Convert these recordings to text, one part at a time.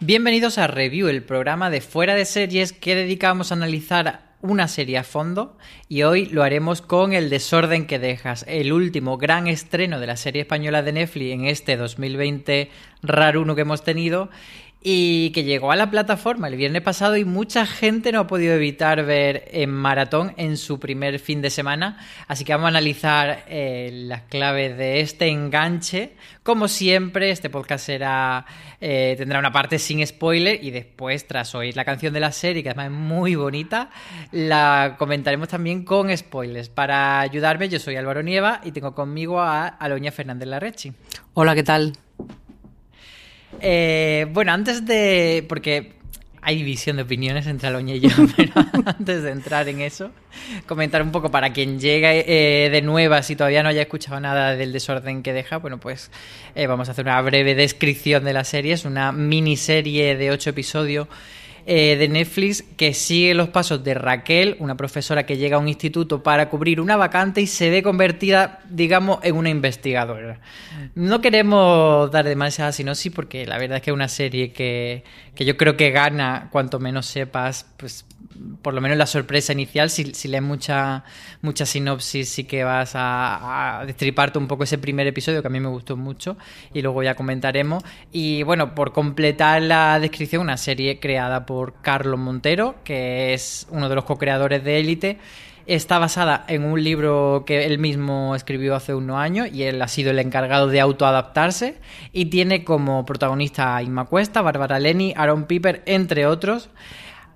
Bienvenidos a Review, el programa de fuera de series que dedicamos a analizar una serie a fondo y hoy lo haremos con El desorden que dejas, el último gran estreno de la serie española de Netflix en este 2020 raruno que hemos tenido y que llegó a la plataforma el viernes pasado y mucha gente no ha podido evitar ver en maratón en su primer fin de semana. Así que vamos a analizar eh, las claves de este enganche. Como siempre, este podcast será, eh, tendrá una parte sin spoiler y después, tras oír la canción de la serie, que además es muy bonita, la comentaremos también con spoilers. Para ayudarme, yo soy Álvaro Nieva y tengo conmigo a Aloña Fernández Larrechi. Hola, ¿qué tal? Eh, bueno, antes de. Porque hay división de opiniones entre Aloña y yo, pero antes de entrar en eso, comentar un poco para quien llegue eh, de nueva, si todavía no haya escuchado nada del desorden que deja, bueno, pues eh, vamos a hacer una breve descripción de la serie. Es una miniserie de ocho episodios eh, de Netflix que sigue los pasos de Raquel, una profesora que llega a un instituto para cubrir una vacante y se ve convertida, digamos, en una investigadora. No queremos dar demasiada sinopsis porque la verdad es que es una serie que, que yo creo que gana cuanto menos sepas, pues por lo menos la sorpresa inicial, si, si lees mucha, mucha sinopsis, sí que vas a, destriparte un poco ese primer episodio que a mí me gustó mucho y luego ya comentaremos. Y bueno, por completar la descripción, una serie creada por Carlos Montero, que es uno de los co-creadores de Élite. Está basada en un libro que él mismo escribió hace unos años y él ha sido el encargado de autoadaptarse y tiene como protagonista a Inma Cuesta, Bárbara Leni, Aaron Piper, entre otros.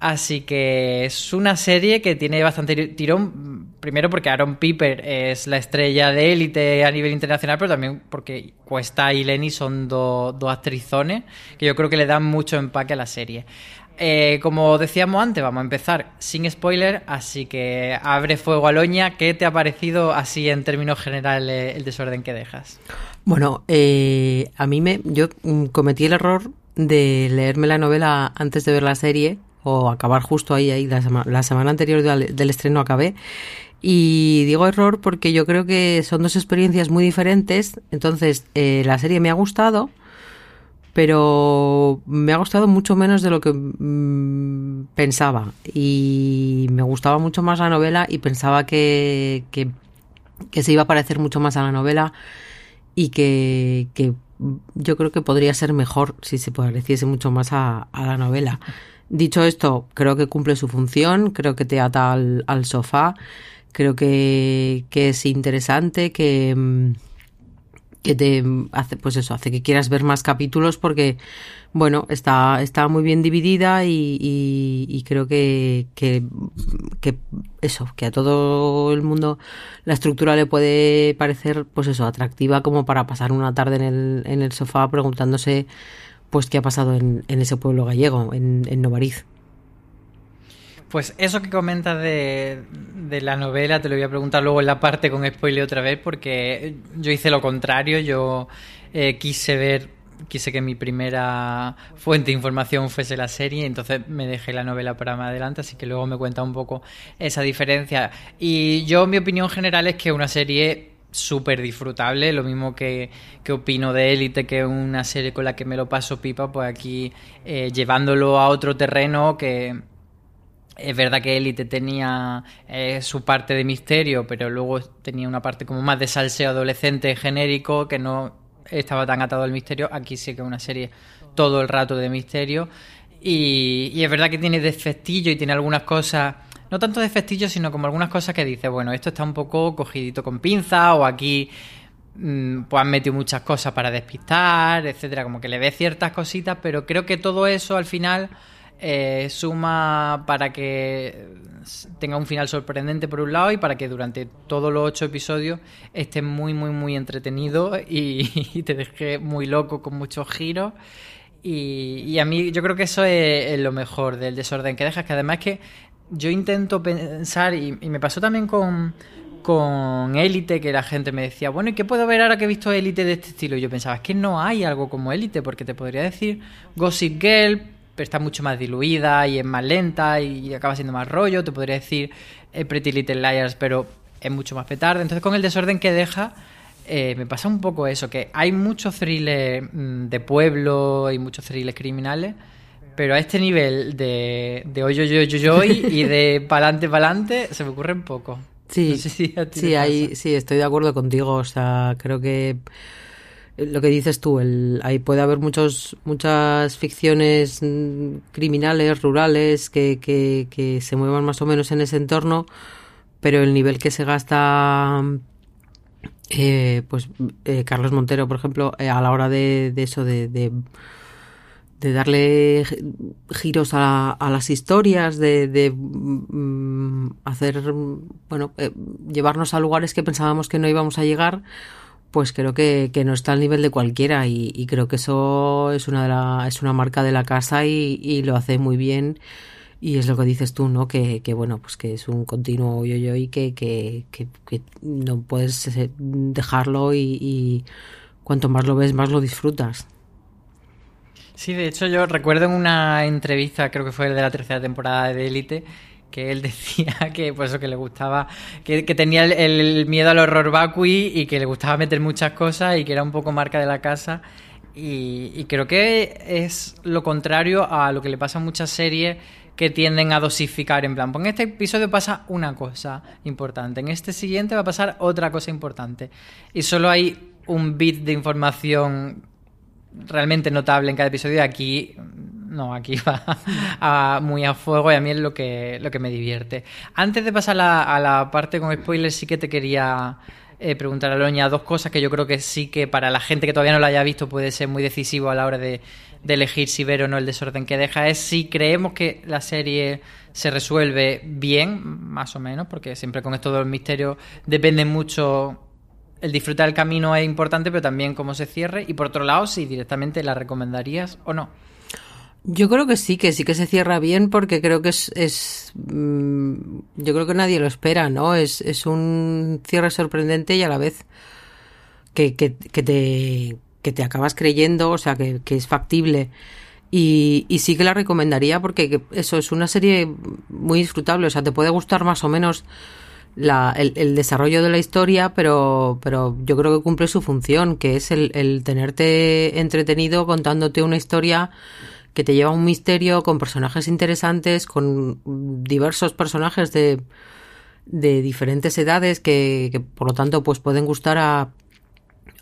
Así que es una serie que tiene bastante tirón, primero porque Aaron Piper es la estrella de élite a nivel internacional, pero también porque Cuesta y Lenny son dos actrizones que yo creo que le dan mucho empaque a la serie. Eh, como decíamos antes, vamos a empezar sin spoiler, así que abre fuego a Loña. ¿Qué te ha parecido así en términos generales el desorden que dejas? Bueno, eh, a mí me, yo mm, cometí el error de leerme la novela antes de ver la serie o acabar justo ahí, la, semana anterior del, estreno acabé. Y digo error porque yo creo que son dos experiencias muy diferentes. Entonces, eh, la serie me ha gustado, pero me ha gustado mucho menos de lo que mm, pensaba. Y me gustaba mucho más la novela y pensaba que, que, se iba a parecer mucho más a la novela y que, que yo creo que podría ser mejor si se pareciese mucho más a, la novela. Dicho esto, creo que cumple su función, creo que te ata al, sofá, creo que, es interesante, que, mm, que te hace, pues eso, hace que quieras ver más capítulos porque, bueno, está, está muy bien dividida y, creo que, que, eso, que a todo el mundo la estructura le puede parecer, pues eso, atractiva como para pasar una tarde en el, en el sofá preguntándose pues qué ha pasado en, ese pueblo gallego, en, en, Novariz. Pues eso que comentas de, la novela te lo voy a preguntar luego en la parte con spoiler otra vez porque yo hice lo contrario, yo eh, quise ver, quise que mi primera fuente de información fuese la serie, entonces me dejé la novela para más adelante, así que luego me cuenta un poco esa diferencia. Y yo mi opinión general es que una serie súper disfrutable, lo mismo que, que opino de Élite, que es una serie con la que me lo paso pipa, pues aquí eh, llevándolo a otro terreno que es verdad que Élite tenía eh, su parte de misterio, pero luego tenía una parte como más de salseo adolescente genérico que no estaba tan atado al misterio. Aquí sí que es una serie todo el rato de misterio. Y, y es verdad que tiene defectillo y tiene algunas cosas no tanto de festillos, sino como algunas cosas que dice, bueno, esto está un poco cogidito con pinza o aquí mm, pues han metido muchas cosas para despistar, etcétera, como que le ve ciertas cositas, pero creo que todo eso al final eh, suma para que tenga un final sorprendente por un lado y para que durante todos los ocho episodios esté muy, muy, muy entretenido y, te deje muy loco con muchos giros. Y, a mí yo creo que eso es, lo mejor del desorden que dejas, que además que yo intento pensar, y, me pasó también con, con Élite, que la gente me decía, bueno, ¿y qué puedo ver ahora que he visto Élite de este estilo? Y yo pensaba, es que no hay algo como Élite, porque te podría decir Gossip Girl, está mucho más diluida y es más lenta y acaba siendo más rollo. Te podría decir eh, Pretty Little Liars, pero es mucho más petardo. Entonces, con el desorden que deja, eh, me pasa un poco eso, que hay muchos thrillers mm, de pueblo y muchos thrillers criminales, pero a este nivel de, de hoy, yo, yo, y de pa'lante, pa'lante, se me ocurre un poco. Sí, sí, sí, estoy de acuerdo contigo. O sea, creo que lo que dices tú, el, ahí puede haber muchos, muchas ficciones mm, criminales, rurales, que, que, que se muevan más o menos en ese entorno, pero el nivel que se gasta eh, pues eh, Carlos Montero, por ejemplo, eh, a la hora de, eso, de, de, darle giros a, las historias, de, mm, hacer, bueno, llevarnos a lugares que pensábamos que no íbamos a llegar, pues creo que, no está al nivel de cualquiera y, creo que eso es una, de la, es una marca de la casa y, y lo hace muy bien y es lo que dices tú, ¿no? Que, que bueno, pues que es un continuo yo-yo y que, que, que, no puedes eh, dejarlo y, y, cuanto más lo ves, más lo disfrutas. Sí, de hecho yo recuerdo en una entrevista, creo que fue de la tercera temporada de Élite, que él decía que pues eso que le gustaba que, que tenía el, miedo al horror vacui y que le gustaba meter muchas cosas y que era un poco marca de la casa y, y creo que es lo contrario a lo que le pasa a muchas series que tienden a dosificar en plan, pues en este episodio pasa una cosa importante, en este siguiente va a pasar otra cosa importante. Y solo hay un bit de información realmente notable en cada episodio. Aquí no, aquí va muy a fuego y a mí es lo que, lo que me divierte. Antes de pasar a la parte con spoilers, sí que te quería eh, preguntar a Loña dos cosas que yo creo que sí que para la gente que todavía no lo haya visto puede ser muy decisivo a la hora de, de elegir si ver o no el desorden que deja es si creemos que la serie se resuelve bien, más o menos, porque siempre con esto de los misterios depende mucho. El disfrutar el camino es importante, pero también cómo se cierre. Y por otro lado, si directamente la recomendarías o no. Yo creo que sí, que sí que se cierra bien porque creo que es, es mm, yo creo que nadie lo espera, ¿no? Es, es un cierre sorprendente y a la vez que, que, que te que te acabas creyendo, o sea, que, es factible. Y, y, sí que la recomendaría porque eso es una serie muy disfrutable, o sea, te puede gustar más o menos la, el, desarrollo de la historia, pero, pero yo creo que cumple su función, que es el, el tenerte entretenido contándote una historia que te lleva a un misterio con personajes interesantes, con diversos personajes de, de diferentes edades que, que por lo tanto pues pueden gustar a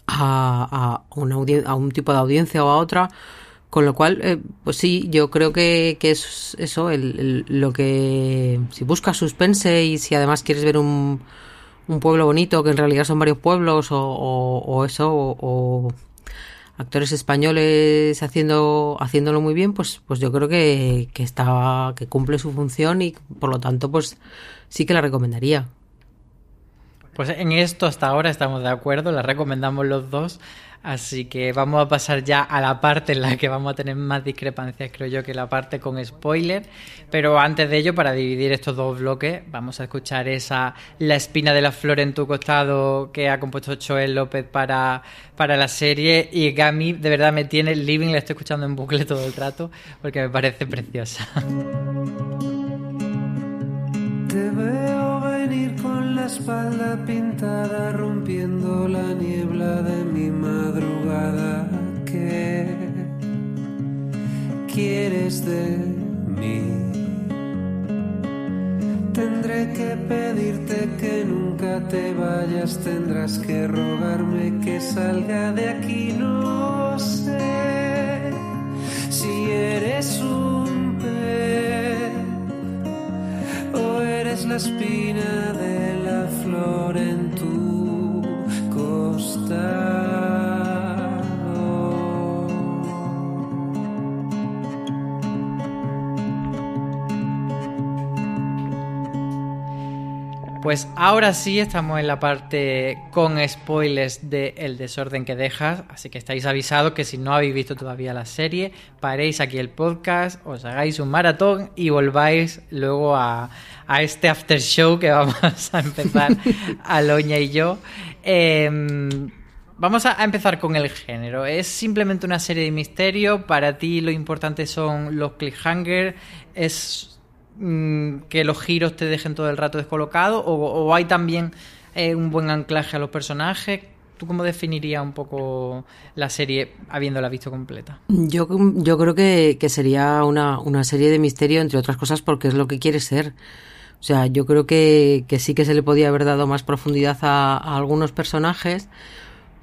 a, a, un tipo de audiencia o a otra. Con lo cual, eh, pues sí, yo creo que, que es eso, el, lo que... Si buscas suspense y si además quieres ver un, un pueblo bonito, que en realidad son varios pueblos, o, o, eso, o, actores españoles haciendo haciéndolo muy bien, pues, pues yo creo que, que, está, que cumple su función y por lo tanto, pues sí que la recomendaría. Pues en esto hasta ahora estamos de acuerdo, la recomendamos los dos. Así que vamos a pasar ya a la parte en la que vamos a tener más discrepancias, creo yo, que la parte con spoiler. Pero antes de ello, para dividir estos dos bloques, vamos a escuchar esa La espina de la flor en tu costado que ha compuesto Joel López para, para la serie. Y mí de verdad me tiene living, la estoy escuchando en bucle todo el rato porque me parece preciosa. Te venir con la espalda pintada, rompiendo la niebla de mi madrugada. ¿Qué quieres de mí? Tendré que pedirte que nunca te vayas, tendrás que rogarme que salga de aquí, no sé si eres un pez eres la espina de la flor en tu costado. Pues ahora sí estamos en la parte con spoilers de El desorden que dejas, así que estáis avisados que si no habéis visto todavía la serie, paréis aquí el podcast, os hagáis un maratón y volváis luego a, a este after show que vamos a empezar Aloña y yo. Em, vamos a, a empezar con el género. ¿Es simplemente una serie de misterio? ¿Para ti lo importante son los cliffhanger? ¿Es mm, que los giros te dejen todo el rato descolocado? ¿O, hay también eh, un buen anclaje a los personajes? ¿Tú cómo definirías un poco la serie habiéndola visto completa? Yo, yo creo que, que sería una, una serie de misterio, entre otras cosas, porque es lo que quiere ser. O sea, yo creo que, que sí que se le podía haber dado más profundidad a, a algunos personajes,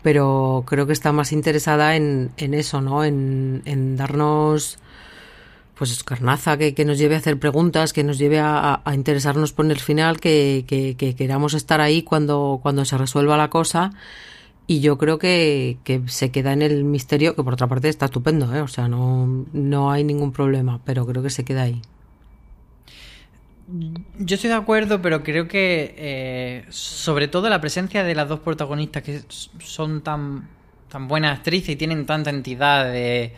pero creo que está más interesada en, en eso, ¿no? En, en darnos pues carnaza que, que nos lleve a hacer preguntas, que nos lleve a, a interesarnos por el final, que, que, que queramos estar ahí cuando, cuando se resuelva la cosa. Y yo creo que, que se queda en el misterio, que por otra parte está estupendo, ¿eh? o sea, no, no hay ningún problema, pero creo que se queda ahí. Yo estoy de acuerdo, pero creo que eh, sobre todo la presencia de las dos protagonistas que son tan, tan buenas actrices y tienen tanta entidad de,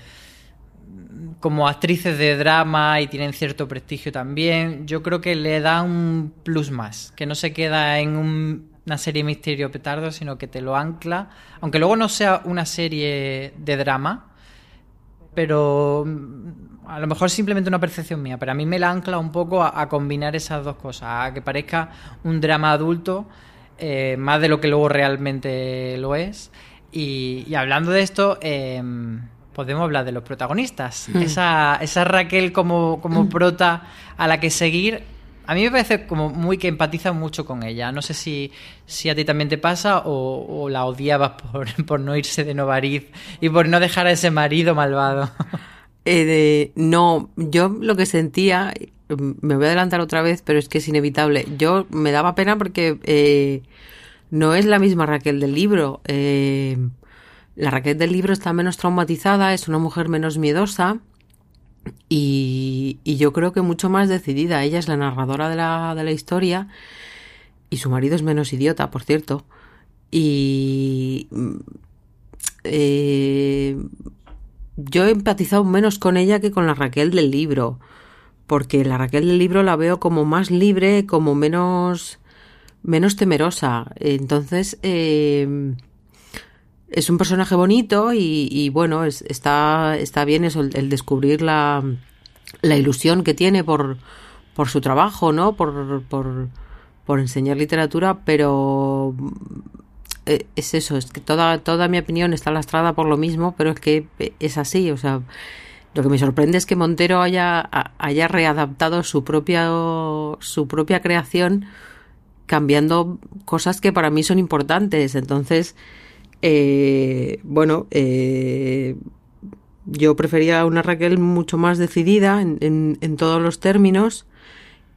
como actrices de drama y tienen cierto prestigio también, yo creo que le da un plus más, que no se queda en un, una serie misterio petardo, sino que te lo ancla, aunque luego no sea una serie de drama, pero mm, a lo mejor simplemente una percepción mía, pero a mí me la ancla un poco a, combinar esas dos cosas, a que parezca un drama adulto, eh, más de lo que luego realmente lo es. Y, hablando de esto, eh, podemos hablar de los protagonistas. Mm. Esa, esa Raquel como, como prota a la que seguir, a mí me parece como muy que empatiza mucho con ella. No sé si, si a ti también te pasa o, o la odiabas por, por no irse de Novariz y por no dejar a ese marido malvado. Eh, de- no, yo lo que sentía, me voy a adelantar otra vez, pero es que es inevitable. Yo me daba pena porque eh, no es la misma Raquel del libro. Eh, la Raquel del libro está menos traumatizada, es una mujer menos miedosa y, yo creo que mucho más decidida. Ella es la narradora de la, de la historia y su marido es menos idiota, por cierto. Y mm, eh, yo he empatizado menos con ella que con la Raquel del libro, porque la Raquel del libro la veo como más libre, como menos menos temerosa. Entonces eh, es un personaje bonito y, bueno, es- está, está bien eso, el, el descubrir la, la ilusión que tiene por, por su trabajo, ¿no? Por, por, por enseñar literatura, pero eh, es eso, es que toda, toda mi opinión está lastrada por lo mismo, pero es que es así, o sea, lo que me sorprende es que Montero haya, haya readaptado su propia, su propia creación cambiando cosas que para mí son importantes. Entonces, eh, bueno, eh, yo prefería una Raquel mucho más decidida en, en- en todos los términos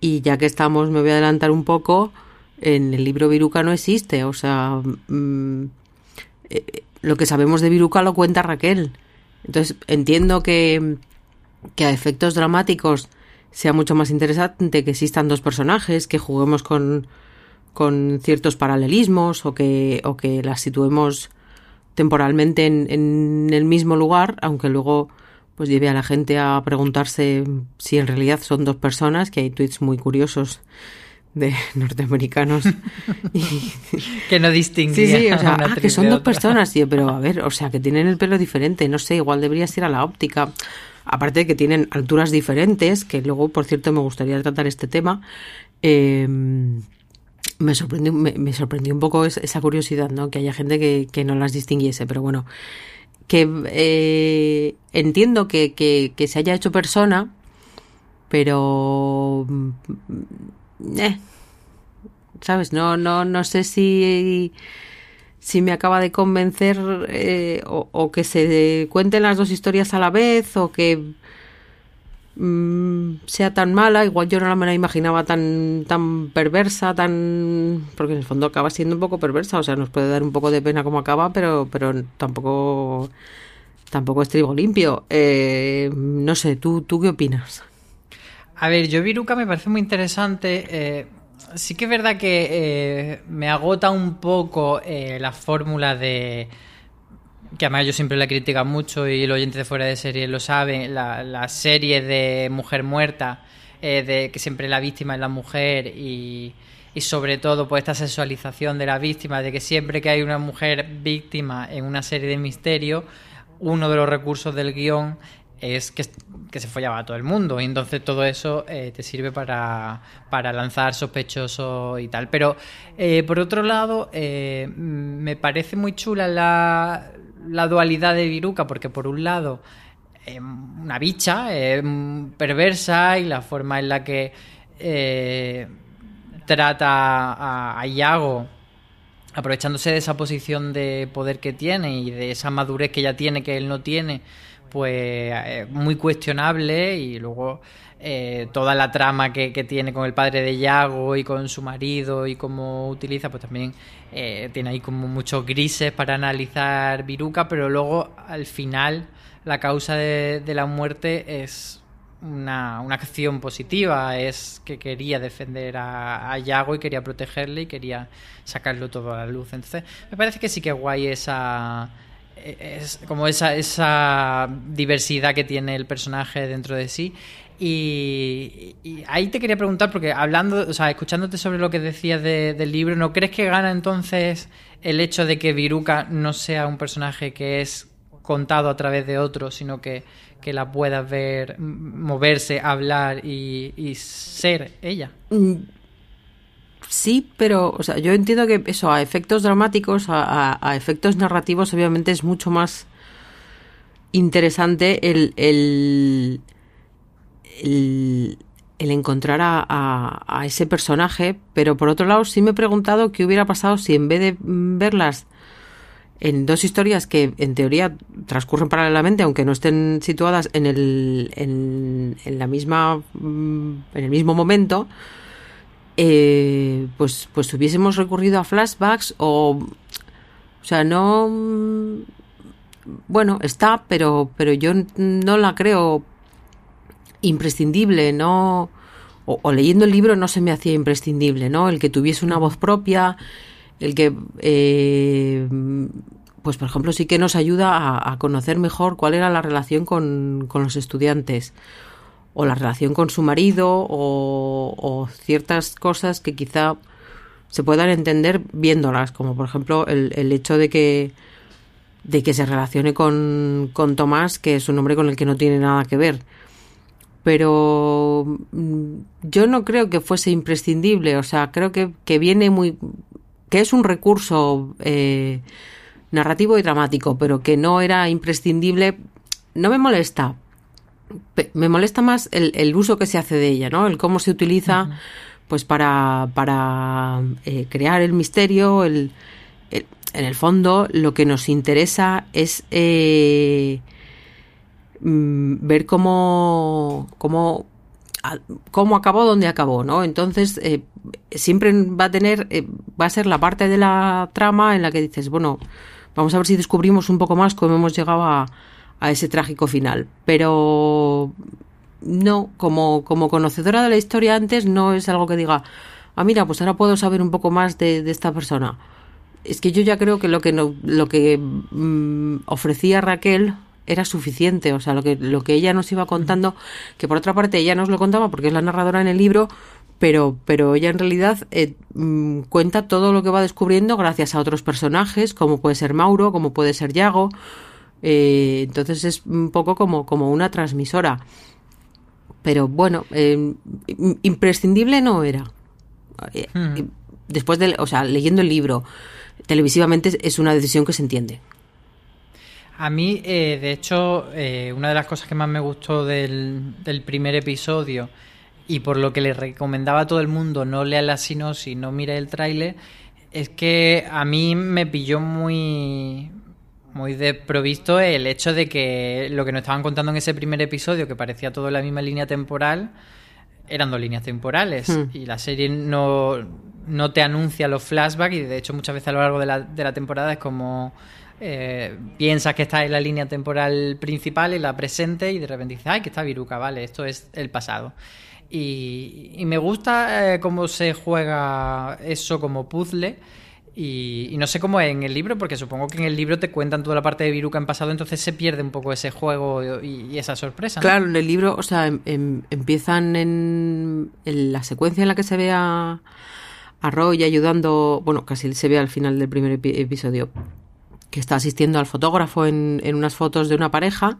y ya que estamos, me voy a adelantar un poco, en el libro Viruca no existe, o sea, mm, eh, lo que sabemos de Viruca lo cuenta Raquel. Entonces, entiendo que, que a efectos dramáticos sea mucho más interesante que existan dos personajes, que juguemos con, con ciertos paralelismos o que, o que las situemos temporalmente en, en el mismo lugar, aunque luego pues lleve a la gente a preguntarse si en realidad son dos personas, que hay tweets muy curiosos de norteamericanos. Y- que no Sí, distinguía sí, o sea, ah, que son dos personas, tío, pero a ver, o sea, que tienen el pelo diferente, no sé, igual deberías ir a la óptica. Aparte de que tienen alturas diferentes, que luego, por cierto, me gustaría tratar este tema. eh, me sorprendió, me, sorprendió un poco es- esa curiosidad, ¿no? Que haya gente que, que no las distinguiese, pero bueno, que eh, entiendo que, que, se haya hecho persona, pero mm, eh, ¿sabes? No, no, no sé si, si me acaba de convencer eh, o que se cuenten las dos historias a la vez o que mm, sea tan mala. Igual yo no me la imaginaba tan, tan perversa, tan... Porque en el fondo acaba siendo un poco perversa, o sea, nos puede dar un poco de pena cómo acaba, pero, pero tampoco... Tampoco es trigo limpio. Eh, no sé, ¿tú, ¿tú qué opinas? A ver, yo Viruca me parece muy interesante. eh, sí que es verdad que eh, me agota un poco la fórmula de que además yo siempre la critico mucho y el oyente de fuera de serie lo sabe, la, la serie de mujer muerta, eh, de que siempre la víctima es la mujer y, y sobre todo pues esta sexualización de la víctima, de que siempre que hay una mujer víctima en una serie de misterio, uno de los recursos del guion es que, que se follaba a todo el mundo y entonces todo eso eh, te sirve para, para lanzar sospechosos y tal. Pero eh, por otro lado, me parece muy chula la, la dualidad de Viruca porque por un lado eh, una bicha eh, perversa y la forma en la que eh, trata a, a Iago aprovechándose de esa posición de poder que tiene y de esa madurez que ella tiene que él no tiene pues eh, muy cuestionable y luego eh, toda la trama que, tiene con el padre de Yago y con su marido y cómo utiliza, pues también eh, tiene ahí como muchos grises para analizar Viruca, pero luego al final la causa de, la muerte es una, una acción positiva, es que quería defender a, a Yago y quería protegerle y quería sacarlo todo a la luz. Entonces, me parece que sí que guay esa es como esa, esa diversidad que tiene el personaje dentro de sí. Y, ahí te quería preguntar, porque hablando, o sea, escuchándote sobre lo que decías de- del libro, ¿no crees que gana entonces el hecho de que Viruca no sea un personaje que es contado a través de otros, sino que, que la puedas ver moverse, hablar y, ser ella? Mm, Sí, pero, o sea, yo entiendo que eso, a efectos dramáticos, a, a- a efectos narrativos, obviamente es mucho más interesante el, el, el, encontrar a, ese personaje, pero por otro lado sí me he preguntado qué hubiera pasado si en vez de verlas en dos historias que en teoría transcurren paralelamente, aunque no estén situadas en el, en, en la misma, mm, en el mismo momento, eh, pues, pues hubiésemos recurrido a flashbacks o, o sea, no, mm, bueno, está, pero, pero yo no la creo imprescindible, no, o, leyendo el libro no se me hacía imprescindible, ¿no? El que tuviese una voz propia, el que, eh, pues por ejemplo, sí que nos ayuda a, a conocer mejor cuál era la relación con, con los estudiantes o la relación con su marido o, o ciertas cosas que quizá se puedan entender viéndolas, como por ejemplo el, el hecho de que de que se relacione con, con Tomás, que es un hombre con el que no tiene nada que ver. Pero mm, yo no creo que fuese imprescindible, o sea, creo que, que viene muy... que es un recurso eh, narrativo y dramático, pero que no era imprescindible. No me molesta, me molesta más el, el uso que se hace de ella, ¿no? El cómo se utiliza, pues para, para eh, crear el misterio, el, el- en el fondo lo que nos interesa es eh, mm, ver cómo, cómo, cómo acabó donde acabó, ¿no? Entonces, eh, siempre va a tener, eh, va a ser la parte de la trama en la que dices, bueno, vamos a ver si descubrimos un poco más cómo hemos llegado a, a ese trágico final. Pero no, como, como conocedora de la historia antes, no es algo que diga, ah, mira, pues ahora puedo saber un poco más de, de esta persona. Es que yo ya creo que lo que no, lo que mm, ofrecía Raquel era suficiente, o sea, lo que, lo que ella nos iba contando, que por otra parte ella nos lo contaba porque es la narradora en el libro, pero, pero ella en realidad eh, mm, cuenta todo lo que va descubriendo gracias a otros personajes, como puede ser Mauro, como puede ser Yago, eh, entonces es un poco como, como una transmisora. Pero bueno, eh, im- imprescindible no era. Eh, Hmm. Después de, o sea, leyendo el libro, televisivamente es una decisión que se entiende. A mí, eh, de hecho, eh, una de las cosas que más me gustó del, del primer episodio y por lo que le recomendaba a todo el mundo no lea la sinopsis, no mire el tráiler, es que a mí me pilló muy muy desprovisto el hecho de que lo que nos estaban contando en ese primer episodio, que parecía todo la misma línea temporal, eran dos líneas temporales Hmm. y la serie no, no te anuncia los flashbacks y de hecho muchas veces a lo largo de la, de la temporada es como eh, piensas que estás en la línea temporal principal, en la presente y de repente dices, ay, que está Viruca, vale, esto es el pasado. Y, me gusta eh, cómo se juega eso como puzzle. Y, no sé cómo es en el libro, porque supongo que en el libro te cuentan toda la parte de Viruca en pasado, entonces se pierde un poco ese juego y, esa sorpresa. Claro, en el libro, o sea, em- em- empiezan en, la secuencia en la que se ve a, a Roy ayudando, bueno, casi se ve al final del primer epi- episodio, que está asistiendo al fotógrafo en, en unas fotos de una pareja,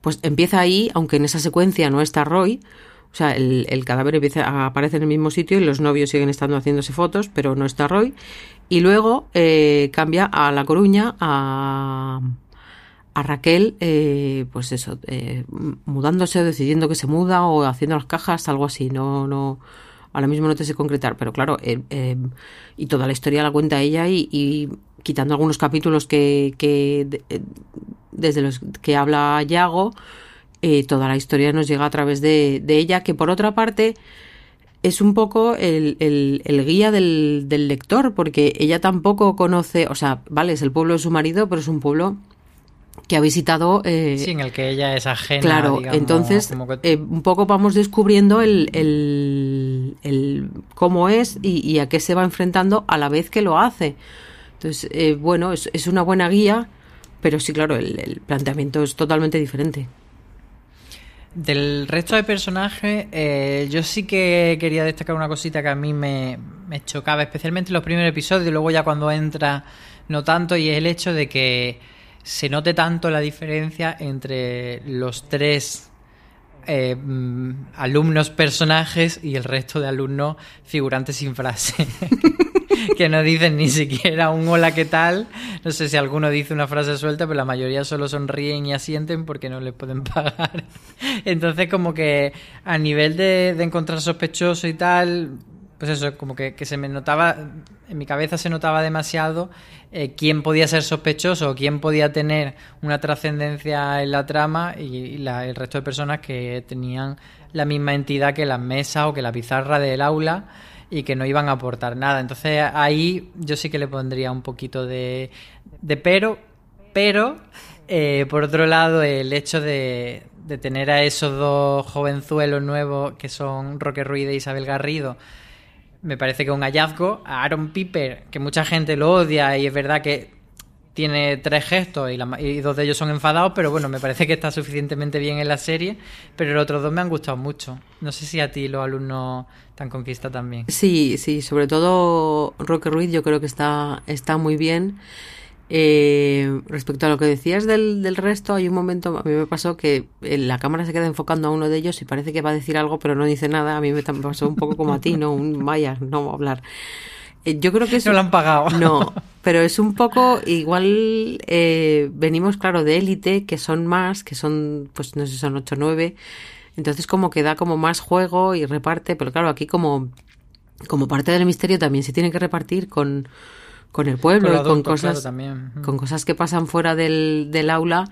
pues empieza ahí, aunque en esa secuencia no está Roy, o sea, el, el cadáver empieza a aparecer en el mismo sitio y los novios siguen estando haciéndose fotos, pero no está Roy. Y luego eh, cambia a La Coruña, a, a Raquel, eh, pues eso, eh, mudándose, decidiendo que se muda o haciendo las cajas, algo así. No, no, ahora mismo no te sé concretar, pero claro, y toda la historia la cuenta ella y quitando algunos capítulos que, que de- eh, desde los que habla Yago, eh, toda la historia nos llega a través de, de ella, que por otra parte es un poco el, el- el guía del, del lector, porque ella tampoco conoce, o sea, vale, es el pueblo de su marido, pero es un pueblo que ha visitado eh, Sí, en el que ella es ajena. Claro, digamos, entonces que- eh, un poco vamos descubriendo el, el- el cómo es y, y a qué se va enfrentando a la vez que lo hace. Entonces, eh, bueno, es, una buena guía, pero sí, claro, el, el planteamiento es totalmente diferente. Del resto de personajes, eh, yo sí que quería destacar una cosita que a mí me, me chocaba, especialmente en los primeros episodios, y luego ya cuando entra no tanto, y es el hecho de que se note tanto la diferencia entre los tres eh, mm, alumnos personajes y el resto de alumnos figurantes sin frase. que no dicen ni siquiera un hola, ¿qué tal? No sé si alguno dice una frase suelta, pero la mayoría solo sonríen y asienten porque no les pueden pagar. Entonces, como que a nivel de, de encontrar sospechoso y tal, pues eso, como que, que se me notaba, en mi cabeza se notaba demasiado eh, quién podía ser sospechoso quién podía tener una trascendencia en la trama y, la- el resto de personas que tenían la misma entidad que las mesas o que la pizarra del aula y que no iban a aportar nada. Entonces ahí yo sí que le pondría un poquito de, de pero, pero eh, por otro lado el hecho de, de tener a esos dos jovenzuelos nuevos que son Roque Ruiz e Isabel Garrido me parece que un hallazgo. A Aaron Piper, que mucha gente lo odia y es verdad que tiene tres gestos y, la y dos de ellos son enfadados, pero bueno, me parece que está suficientemente bien en la serie, pero los otros dos me han gustado mucho. No sé si a ti los alumnos te han conquistado también. Sí, sí, sobre todo Roque Ruiz yo creo que está, está muy bien. Eh, respecto a lo que decías del, del resto, hay un momento, a mí me pasó que eh, la cámara se queda enfocando a uno de ellos y parece que va a decir algo, pero no dice nada. A mí me pasó un poco como a ti, ¿no? Un vaya, no a hablar. Eh, yo creo que es No lo han pagado. no, pero es un poco igual. eh, venimos, claro, de élite, que son más, que son, pues no sé, son 8 o 9. Entonces, como que da como más juego y reparte, pero claro, aquí como, como parte del misterio también se tiene que repartir con, con el pueblo Con y con claro, cosas, también. con cosas que pasan fuera del, del aula.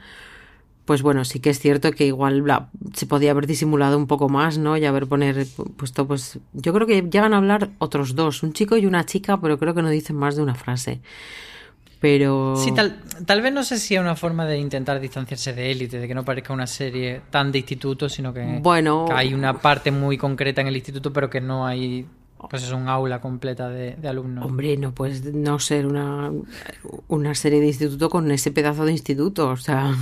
Pues bueno, sí que es cierto que igual la- se podía haber disimulado un poco más, ¿no? Y haber poner puesto, pues yo creo que llegan a hablar otros dos, un chico y una chica, pero creo que no dicen más de una frase. Pero Sí, tal, tal vez no sé si es una forma de intentar distanciarse de élite, de que no parezca una serie tan de instituto, sino que, Bueno. que hay una parte muy concreta en el instituto, pero que no hay pues es un aula completa de, alumnos. Hombre, no puedes no ser una, una serie de instituto con ese pedazo de instituto. O sea,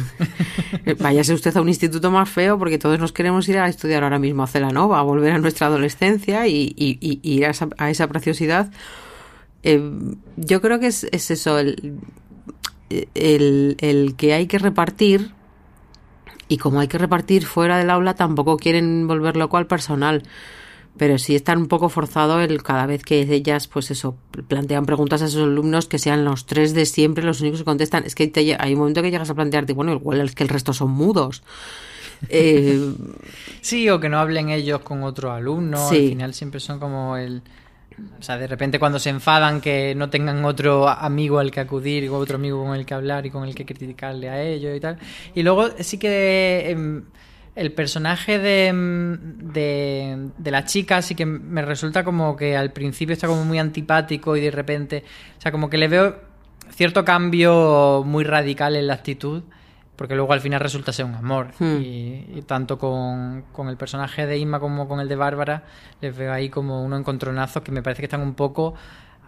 váyase usted a un instituto más feo porque todos nos queremos ir a estudiar ahora mismo a Celanova, a volver a nuestra adolescencia y ir a esa, a esa preciosidad. Eh, yo creo que es, es eso, el, el, el que hay que repartir y como hay que repartir fuera del aula tampoco quieren volver loco al personal pero sí está un poco forzado el cada vez que ellas pues eso plantean preguntas a esos alumnos que sean los tres de siempre los únicos que contestan es que te hay un momento que llegas a plantearte bueno igual es que el resto son mudos Eh, Sí, o que no hablen ellos con otros alumnos. Sí. Al final siempre son como el. O sea, de repente cuando se enfadan que no tengan otro amigo al que acudir, o otro amigo con el que hablar y con el que criticarle a ellos y tal. Y luego sí que em, el personaje de, em, de, de la chica sí que me resulta como que al principio está como muy antipático y de repente, o sea, como que le veo cierto cambio muy radical en la actitud porque luego al final resulta ser un amor. Hmm. Y, y tanto con, con el personaje de Inma como con el de Bárbara, les veo ahí como unos encontronazos que me parece que están un poco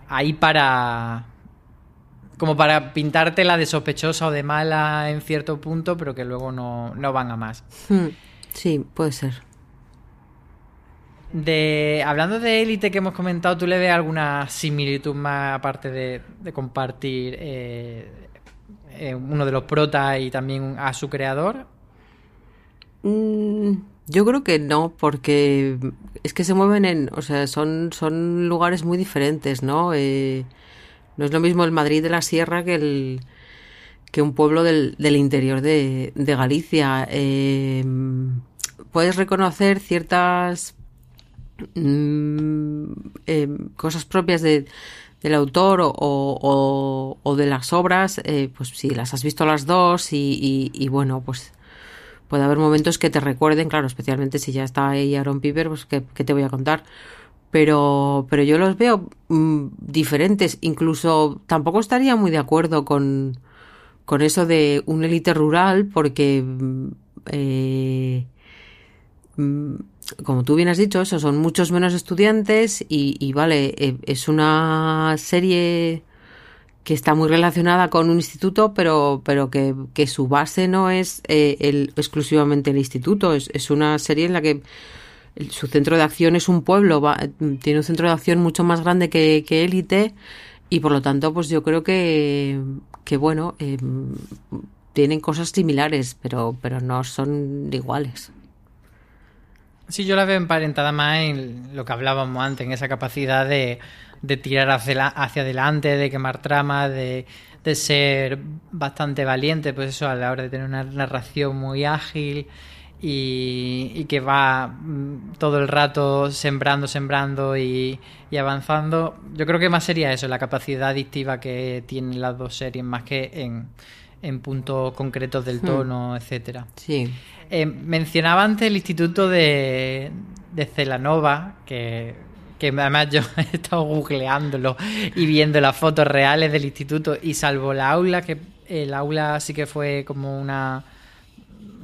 ahí para. Como para pintártela de sospechosa o de mala en cierto punto, pero que luego no, no van a más. Hmm, Sí, puede ser. De, hablando de élite que hemos comentado, ¿tú le ves alguna similitud más aparte de, de compartir eh, eh, uno de los protas y también a su creador? Mm, Yo creo que no, porque es que se mueven en, o sea, son, son lugares muy diferentes, ¿no? Eh, no es lo mismo el Madrid de la Sierra que el que un pueblo del, interior de, Galicia. Eh, puedes reconocer ciertas mm, eh, cosas propias de, del autor o, de las obras, eh, pues si las has visto las dos y bueno, pues puede haber momentos que te recuerden, claro, especialmente si ya está ahí Aaron Piper, pues que, te voy a contar. Pero, pero yo los veo mm, diferentes, incluso tampoco estaría muy de acuerdo con, con eso de un élite rural, porque mm, eh, mm, como tú bien has dicho, eso son muchos menos estudiantes y, y vale, eh, es una serie que está muy relacionada con un instituto, pero, pero que, que su base no es eh, el, exclusivamente el instituto, es, es una serie en la que su centro de acción es un pueblo, va- tiene un centro de acción mucho más grande que, que élite y por lo tanto pues yo creo que, que bueno, eh, tienen cosas similares, pero, pero no son iguales. Sí, yo la veo emparentada más en lo que hablábamos antes, en esa capacidad de, de tirar hacia, la- hacia adelante, de quemar tramas, de, de ser bastante valiente, pues eso, a la hora de tener una narración muy ágil y, y que va mm, todo el rato sembrando, sembrando y, y avanzando. Yo creo que más sería eso, la capacidad adictiva que tienen las dos series, más que en, en puntos concretos del tono, etcétera. Sí. Eh, mencionaba antes el instituto de, de Celanova, que, que además yo he estado googleándolo y viendo las fotos reales del instituto, y salvo la aula, que el aula sí que fue como una...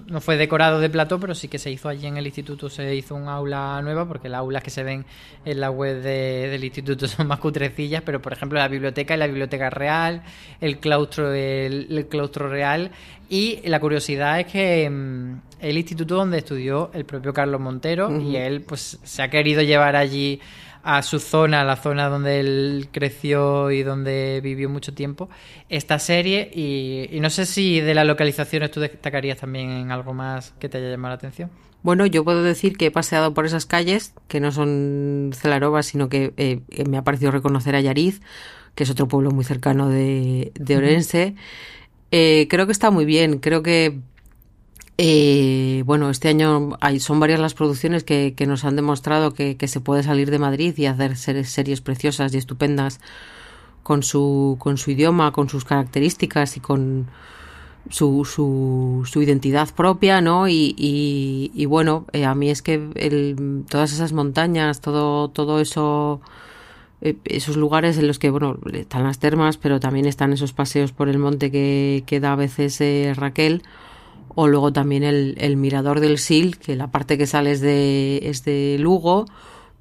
No fue decorado de plató, pero sí que se hizo allí en el instituto, se hizo un aula nueva, porque las aulas que se ven en la web de- del instituto son más cutrecillas, pero por ejemplo la biblioteca es la biblioteca real, el claustro el, el claustro real, y la curiosidad es que mm, el instituto donde estudió el propio Carlos Montero, y él pues se ha querido llevar allí a su zona, a la zona donde él creció y donde vivió mucho tiempo, esta serie. Y, y no sé si de las localizaciones tú destacarías también en algo más que te haya llamado la atención. Bueno, yo puedo decir que he paseado por esas calles, que no son Celarova, sino que eh, eh, me ha parecido reconocer a Yariz, que es otro pueblo muy cercano de, de Orense. Eh, creo que está muy bien, creo que, eh, bueno, este año hay, son varias las producciones que, nos han demostrado que, se puede salir de Madrid y hacer series, series preciosas y estupendas con su, con su idioma, con sus características y con su, su, su identidad propia, ¿no? Y bueno, eh, a mí es que el, todas esas montañas, todo, todo eso, eh, esos lugares en los que, bueno, están las termas, pero también están esos paseos por el monte que, que da a veces eh, Raquel, o luego también el, el mirador del Sil, que la parte que sale es de, es de Lugo,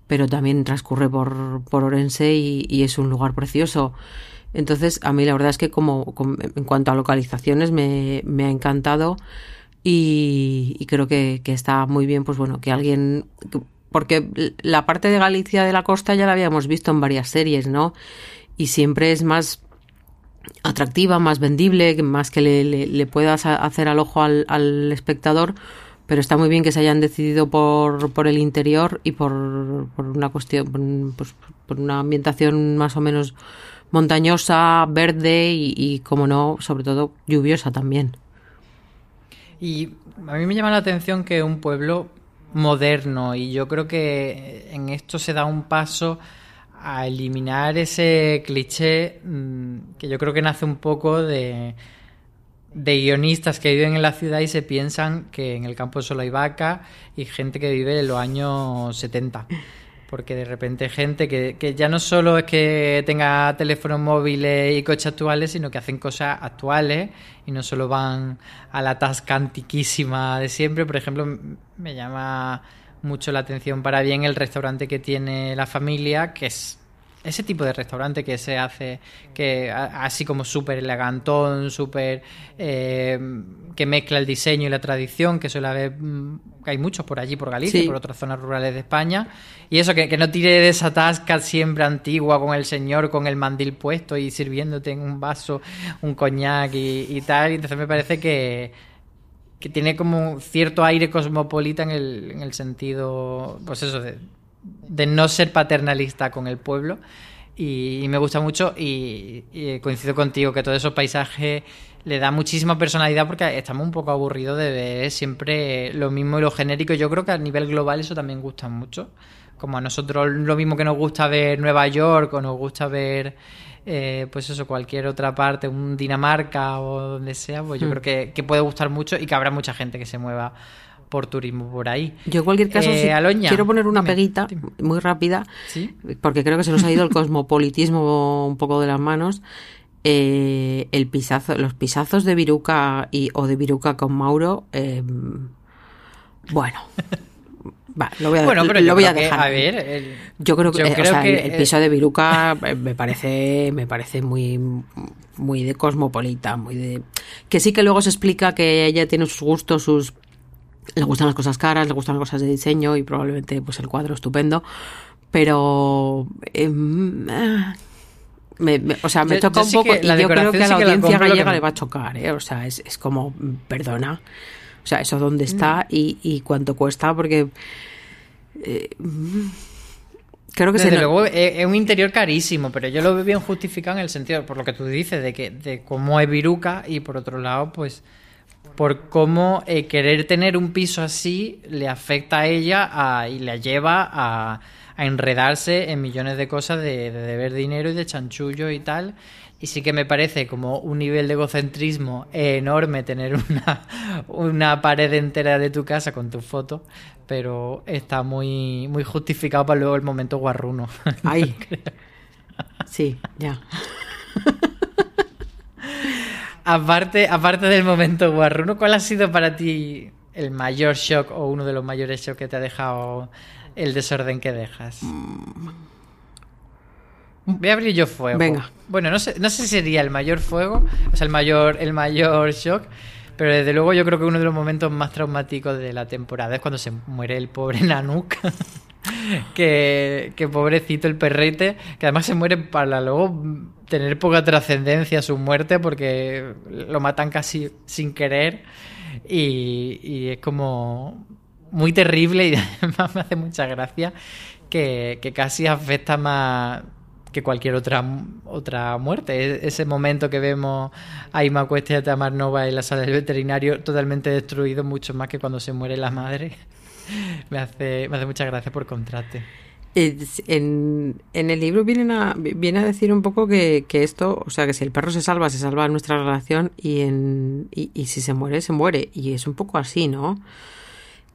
pero también transcurre por, por Orense y, y es un lugar precioso. Entonces, a mí la verdad es que como, en cuanto a localizaciones me, me ha encantado y, y creo que, que está muy bien, pues bueno, que alguien... que- porque la parte de Galicia de la costa ya la habíamos visto en varias series, ¿no? Y siempre es más atractiva, más vendible, más que le, le- puedas hacer al ojo al, espectador, pero está muy bien que se hayan decidido por, por el interior y por, por una cuestión, pues, por una ambientación más o menos montañosa, verde y, y, como no, sobre todo lluviosa también. Y a mí me llama la atención que un pueblo moderno y yo creo que en esto se da un paso a eliminar ese cliché mm, que yo creo que nace un poco de, de guionistas que viven en la ciudad y se piensan que en el campo solo hay vaca y gente que vive en los años 70. porque de repente gente que, que ya no solo es que tenga teléfonos móviles y coches actuales, sino que hacen cosas actuales y no solo van a la tasca antiquísima de siempre. Por ejemplo, me llama mucho la atención para bien el restaurante que tiene la familia, que es ese tipo de restaurante que se hace que así como súper elegantón, súper eh, que mezcla el diseño y la tradición, que suele haber, mm, que hay muchos por allí, por Galicia, Sí. por otras zonas rurales de España, y eso, que, que no tire de esa tasca siempre antigua con el señor con el mandil puesto y sirviéndote en un vaso un coñac y, y tal, y entonces me parece que que tiene como cierto aire cosmopolita en el, en el sentido, pues eso, de, no ser paternalista con el pueblo. Y, y me gusta mucho y, y coincido contigo que todos esos paisajes le da muchísima personalidad porque estamos un poco aburridos de ver siempre lo mismo y lo genérico. Yo creo que a nivel global eso también gusta mucho. Como a nosotros lo mismo que nos gusta ver Nueva York o nos gusta ver eh, pues eso, cualquier otra parte, un Dinamarca o donde sea, pues yo Hmm. creo que, que puede gustar mucho y que habrá mucha gente que se mueva por turismo por ahí. Yo en cualquier caso Eh, Aloña, quiero poner una dime, peguita dime. muy rápida, ¿Sí? porque creo que se nos ha ido el cosmopolitismo un poco de las manos. Eh, el pisazo, los pisazos de Viruca y, o de Viruca con Mauro, bueno, va, lo voy a, Bueno, pero lo voy a que, dejar. a ver, el- Yo creo que, yo eh, o creo sea, que, el, el piso de Viruca eh, me parece, me parece muy, muy de cosmopolita, muy de que sí que luego se explica que ella tiene sus gustos, sus le gustan las cosas caras, le gustan las cosas de diseño y probablemente pues el cuadro estupendo, pero em, ah, me- me- o sea, me Yo- toca yo un poco y la yo creo que a la la audiencia que gallega me- le va a chocar, ¿eh? o sea, es, es como, mm, perdona, o sea, eso dónde Mm. está y, y cuánto cuesta, porque eh, mm, creo que Desde se luego es, es un interior carísimo, pero yo lo veo bien justificado en el sentido, por lo que tú dices, de que de cómo es Viruca y por otro lado, pues por cómo eh, querer tener un piso así le afecta a ella a- y la lleva a, a enredarse en millones de cosas de, de deber dinero y de chanchullo y tal. Y sí que me parece como un nivel de egocentrismo enorme tener una, una pared entera de tu casa con tu foto, pero está muy, muy justificado para luego el momento guarruno. Ay. Sí, ya. aparte, aparte del momento guarruno, ¿cuál ha sido para ti el mayor shock o uno de los mayores shocks que te ha dejado el desorden que dejas? Voy a abrir yo fuego. Venga. Bueno, no sé, no sé si sería el mayor fuego, o sea, el mayor, el mayor shock, pero desde luego yo creo que uno de los momentos más traumáticos de la temporada es cuando se muere el pobre Nanuk. que, que pobrecito el perrete, que además se muere para luego tener poca trascendencia su muerte porque lo matan casi sin querer y, y es como muy terrible y además me hace mucha gracia que, que casi afecta más que cualquier otra otra muerte. E- Ese momento que vemos a Ima Cuesta y a Tamar Nova en la sala del veterinario totalmente destruido, mucho más que cuando se muere la madre. Me hace, me hace mucha gracia por contraste. En, en el libro vienen a, viene a decir un poco que, que esto, o sea, que si el perro se salva, se salva nuestra relación y, en, y si se muere, se muere. Y es un poco así, ¿no?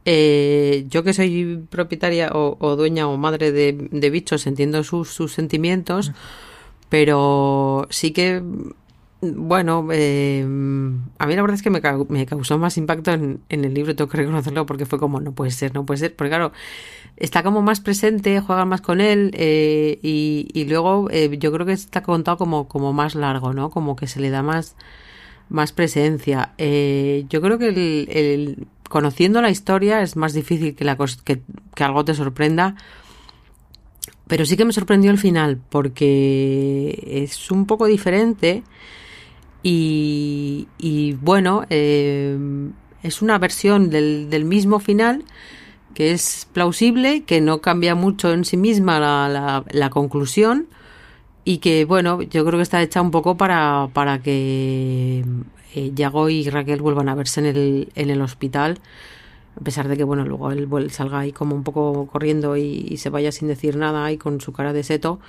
Eh, yo que soy propietaria o, o dueña o madre de, de bichos, entiendo sus, sus sentimientos, pero sí que, bueno, eh, a mí la verdad es que me, me causó más impacto en, en el libro, tengo que reconocerlo, porque fue como, no puede ser, no puede ser, porque claro, está como más presente, juegan más con él eh, y, y luego yo creo que está contado como, como más largo, ¿no? Como que se le da más, más presencia. Eh, yo creo que el, el- conociendo la historia es más difícil que, la que, que algo te sorprenda. Pero sí que me sorprendió el final porque es un poco diferente y, y bueno, eh, es una versión del, del mismo final que es plausible, que no cambia mucho en sí misma la, la, la conclusión y que bueno, yo creo que está hecha un poco para, para que eh, Yago y Raquel vuelvan a verse en el, en el hospital, a pesar de que bueno, luego él salga ahí como un poco corriendo y, se vaya sin decir nada y con su cara de seto,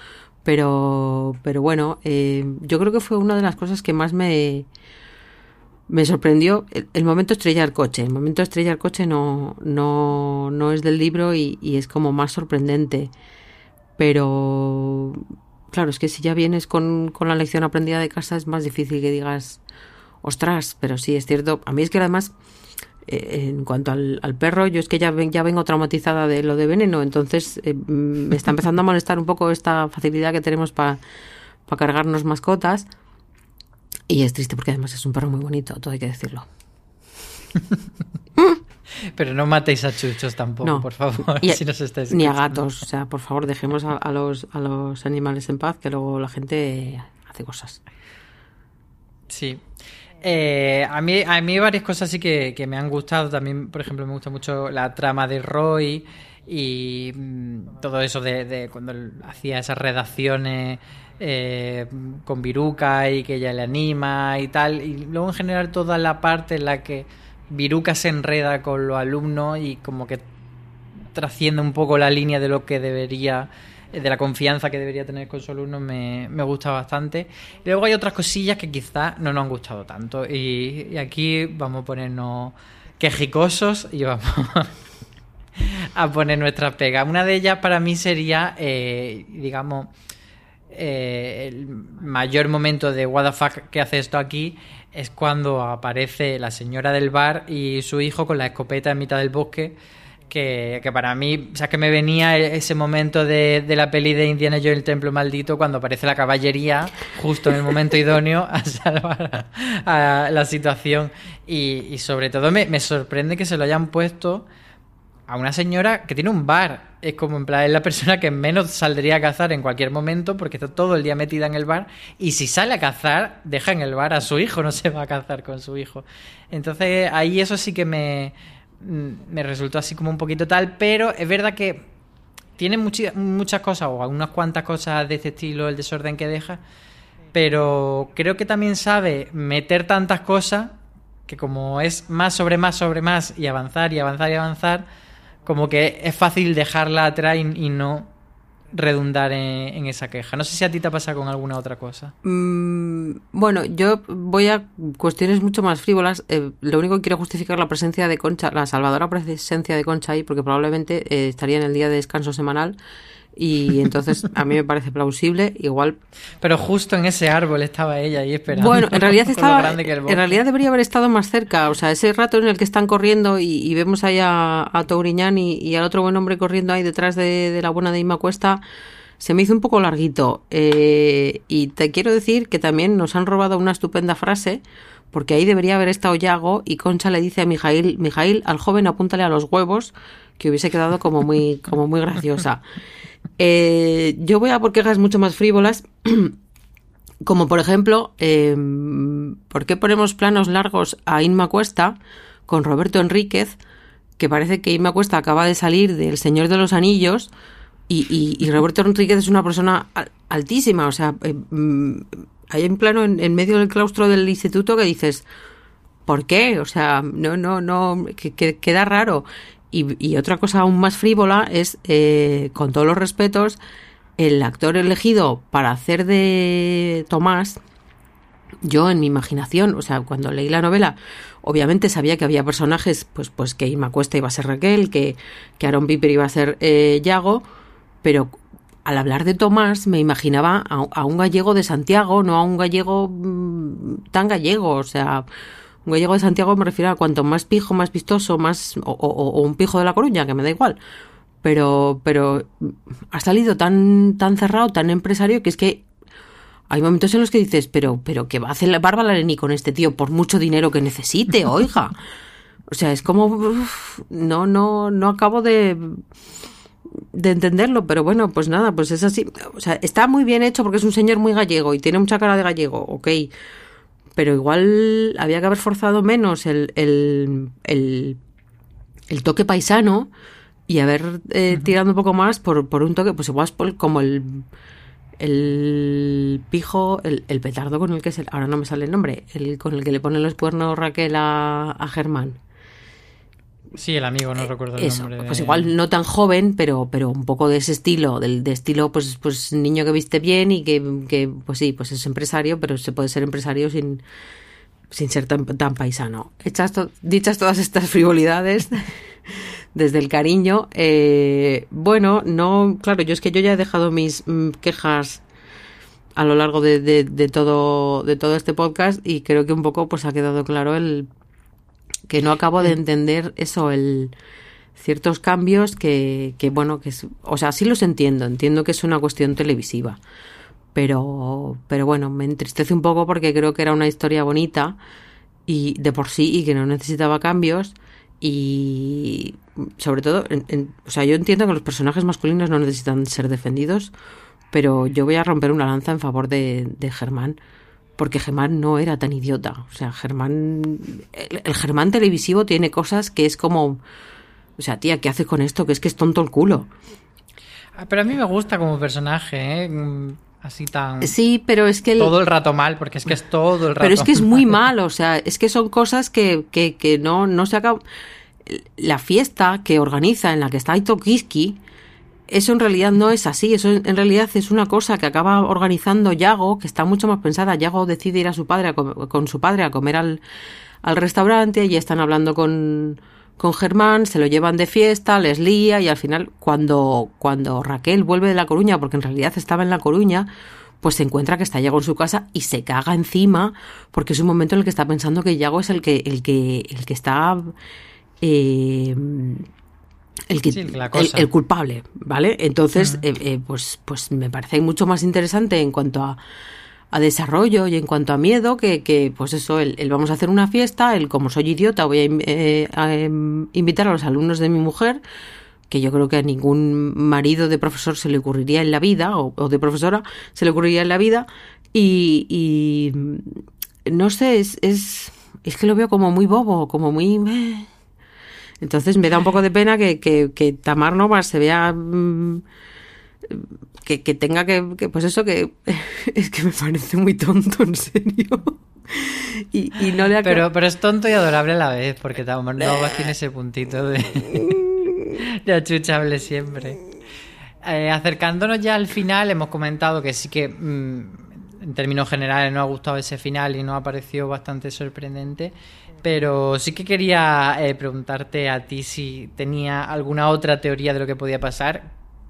pero, pero bueno, eh, yo creo que fue una de las cosas que más me me sorprendió el, el momento estrella del coche. El momento estrella del coche no, no, no es del libro y, y es como más sorprendente. Pero claro, es que si ya vienes con, con la lección aprendida de casa es más difícil que digas, ostras, pero sí, es cierto. A mí es que además, eh, en cuanto al, al perro, yo es que ya, ven- ya vengo traumatizada de lo de veneno, entonces eh, me está empezando a molestar un poco esta facilidad que tenemos para cargarnos mascotas. Y es triste porque además es un perro muy bonito, todo hay que decirlo. Pero no matéis a chuchos tampoco, No. por favor, Y si nos estáis Ni a gatos, o sea, por favor, dejemos a, a los, a los animales en paz, que luego la gente hace cosas. Sí. Eh, a, mí, a mí varias cosas sí que, que me han gustado. También, por ejemplo, me gusta mucho la trama de Roy y mm, todo eso de, de cuando hacía esas redacciones eh, con Viruca y que ella le anima y tal. Y luego, en general, toda la parte en la que Viruca se enreda con los alumnos y como que trasciende un poco la línea de lo que debería de la confianza que debería tener con su alumno me, me gusta bastante. Luego hay otras cosillas que quizás no nos han gustado tanto. Y, y aquí vamos a ponernos quejicosos y vamos a poner nuestras pegas. Una de ellas para mí sería, eh, digamos, eh, el mayor momento de what the fuck que hace esto aquí es cuando aparece la señora del bar y su hijo con la escopeta en mitad del bosque. Que, para mí, o sea, que me venía ese momento de, de la peli de Indiana Jones el Templo Maldito cuando aparece la caballería justo en el momento idóneo a salvar a, la situación. Y, sobre todo me, me sorprende que se lo hayan puesto a una señora que tiene un bar. Es como en plan, es la persona que menos saldría a cazar en cualquier momento porque está todo el día metida en el bar. Y si sale a cazar, deja en el bar a su hijo, no se va a cazar con su hijo. Entonces ahí eso sí que me, me resultó así como un poquito tal. Pero es verdad que tiene muchas cosas o unas cuantas cosas de este estilo, el desorden que deja. Pero creo que también sabe meter tantas cosas que como es más sobre más sobre más y avanzar y avanzar y avanzar, como que es fácil dejarla atrás y no redundar en, en esa queja. No sé si a ti te pasa con alguna otra cosa. Mm, bueno, yo voy a cuestiones mucho más frívolas. Eh, lo único que quiero justificar la presencia de Concha, la salvadora presencia de Concha ahí, porque probablemente eh, estaría en el día de descanso semanal. Y entonces a mí me parece plausible. Igual Pero justo en ese árbol estaba ella ahí esperando. Bueno, en realidad estaba, en realidad debería haber estado más cerca. O sea, ese rato en el que están corriendo y, y vemos ahí a, a Touriñán y, y al otro buen hombre corriendo ahí detrás de, de la buena de Ima Cuesta, se me hizo un poco larguito. Eh, y te quiero decir que también nos han robado una estupenda frase, porque ahí debería haber estado Yago y Concha le dice a Mijail, Mijail, al joven apúntale a los huevos, que hubiese quedado como muy, como muy graciosa. Eh, yo voy a por quejas mucho más frívolas. Como por ejemplo, eh, ¿por qué ponemos planos largos a Inma Cuesta con Roberto Enríquez? Que parece que Inma Cuesta acaba de salir del Señor de los Anillos y, Roberto Enríquez es una persona al- altísima. O sea, eh, mm, hay un plano en, medio del claustro del instituto que dices, ¿por qué? O sea, no, no, no, que- queda raro. Y, y otra cosa aún más frívola es, eh, con todos los respetos, el actor elegido para hacer de Tomás, yo en mi imaginación, o sea, cuando leí la novela, obviamente sabía que había personajes, pues, pues que Irma Cuesta iba a ser Raquel, que, que Aaron Piper iba a ser eh, Yago, pero al hablar de Tomás me imaginaba a, a un gallego de Santiago, no a un gallego mm, tan gallego, o sea, gallego de Santiago me refiero a cuanto más pijo, más vistoso, más o, o- o un pijo de la Coruña, que me da igual. Pero, pero ha salido tan, tan cerrado, tan empresario, que es que hay momentos en los que dices, pero, pero ¿qué va a hacer la Bárbara Leni con este tío por mucho dinero que necesite, oiga? O sea, es como, uf, no, no, no acabo de, de entenderlo, pero bueno, pues nada, pues es así. O sea, está muy bien hecho porque es un señor muy gallego y tiene mucha cara de gallego, ok. Pero igual había que haber forzado menos el, el, el, el toque paisano y haber eh, tirado un poco más por, por un toque, pues igual es por- como el, el pijo, el, el petardo con el que se, ahora no me sale el nombre, el con el que le pone los cuernos Raquel a, a Germán. Sí, el amigo, no recuerdo el Eso, nombre. pues de- igual no tan joven, pero, pero un poco de ese estilo, del de estilo, pues, pues niño que viste bien y que, que, pues sí, pues es empresario, pero se puede ser empresario sin, sin ser tan, tan paisano. Hechas to- dichas todas estas frivolidades, desde el cariño, eh, bueno, no, claro, yo es que yo ya he dejado mis mm, quejas a lo largo de, de- de todo de todo este podcast y creo que un poco pues ha quedado claro el que no acabo de entender eso el ciertos cambios que, que bueno que es, o sea sí los entiendo entiendo que es una cuestión televisiva pero pero bueno me entristece un poco porque creo que era una historia bonita y de por sí y que no necesitaba cambios y sobre todo en- en- o sea yo entiendo que los personajes masculinos no necesitan ser defendidos pero yo voy a romper una lanza en favor de, de Germán porque Germán no era tan idiota o sea Germán el, el Germán televisivo tiene cosas que es como o sea tía qué haces con esto que es que es tonto el culo Ah, Pero a mí me gusta como personaje, ¿eh? Mm, Así tan... sí pero es que el- Todo el rato mal, porque es que es todo el rato Pero es que es muy mal. o sea, es que son cosas que, que, que no, no se acaba. La fiesta que organiza en la que está Aito Kiski, eso en realidad no es así, eso en realidad es una cosa que acaba organizando Yago, que está mucho más pensada. Yago decide ir a su padre a con su padre a comer al, restaurante y están hablando con, con Germán, se lo llevan de fiesta, les lía y al final cuando, cuando Raquel vuelve de La Coruña, porque en realidad estaba en La Coruña, pues se encuentra que está Yago en su casa y se caga encima porque es un momento en el que está pensando que Yago es el que, el que, el que está... eh, el, que, Sí, el, culpable, ¿vale? Entonces, eh, eh, pues, pues me parece mucho más interesante en cuanto a, a desarrollo y en cuanto a miedo que, que pues eso, el, el vamos a hacer una fiesta, el como soy idiota voy a, eh, a, em, invitar a los alumnos de mi mujer, que yo creo que a ningún marido de profesor se le ocurriría en la vida, o, o de profesora, se le ocurriría en la vida, y, y, mm, no sé, es, es, es que lo veo como muy bobo, como muy... meh. Entonces me da un poco de pena que, que, que Tamar Nova se vea... mm, que, que tenga que, que, pues eso que es que me parece muy tonto en serio y, y no le Pero, pero es tonto y adorable a la vez, porque Tamar Nova tiene ese puntito de, de achuchable siempre. Eh, acercándonos ya al final, hemos comentado que sí que mm, en términos generales nos ha gustado ese final y nos ha parecido bastante sorprendente. Pero sí que quería eh, preguntarte a ti si tenía alguna otra teoría de lo que podía pasar.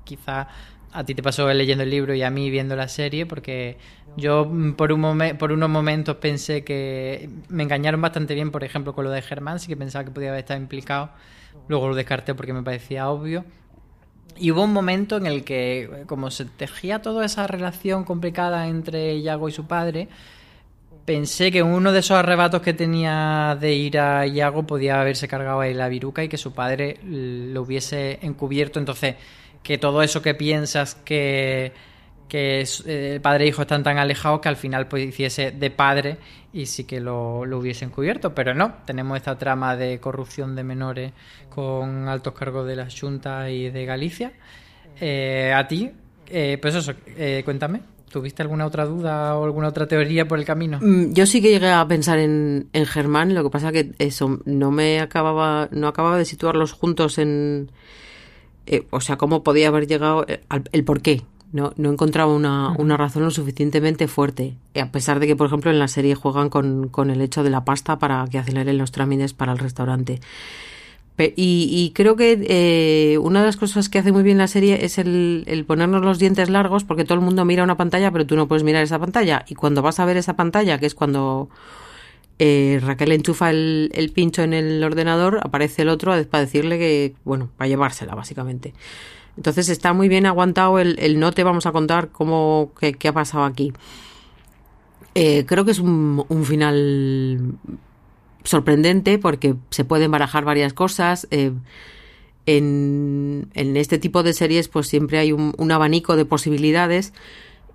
Quizá a ti te pasó leyendo el libro y a mí viendo la serie, porque yo mm, por, un momen- por unos momentos pensé que me engañaron bastante bien, por ejemplo, con lo de Germán, sí que pensaba que podía haber estado implicado. Luego lo descarté porque me parecía obvio. Y hubo un momento en el que, como se tejía toda esa relación complicada entre Yago y su padre, pensé que uno de esos arrebatos que tenía de ir a Yago podía haberse cargado ahí la viruca y que su padre lo hubiese encubierto. Entonces, que todo eso que piensas que, es- eh, el padre e hijo están tan alejados que al final pues hiciese de padre y sí que lo, lo hubiese encubierto. Pero no, tenemos esta trama de corrupción de menores con altos cargos de la Junta y de Galicia. Eh, a ti, eh, pues eso, eh, cuéntame. ¿Tuviste alguna otra duda o alguna otra teoría por el camino? Mm, Yo sí que llegué a pensar en, en Germán, lo que pasa que eso no me acababa, no acababa de situarlos juntos en, eh, o sea, cómo podía haber llegado eh, al- el por qué. No, no encontraba una, una razón lo suficientemente fuerte, a pesar de que, por ejemplo, en la serie juegan con, con el hecho de la pasta para que aceleren los trámites para el restaurante. Y, creo que eh, una de las cosas que hace muy bien la serie es el, ponernos los dientes largos, porque todo el mundo mira una pantalla, pero tú no puedes mirar esa pantalla. Y cuando vas a ver esa pantalla, que es cuando eh, Raquel enchufa el, pincho en el ordenador, aparece el otro para decirle que, bueno, para llevársela, básicamente. Entonces está muy bien aguantado el, no te vamos a contar cómo, qué, ha pasado aquí. Eh, creo que es un final sorprendente porque se pueden barajar varias cosas. eh, en, en este tipo de series pues siempre hay un, abanico de posibilidades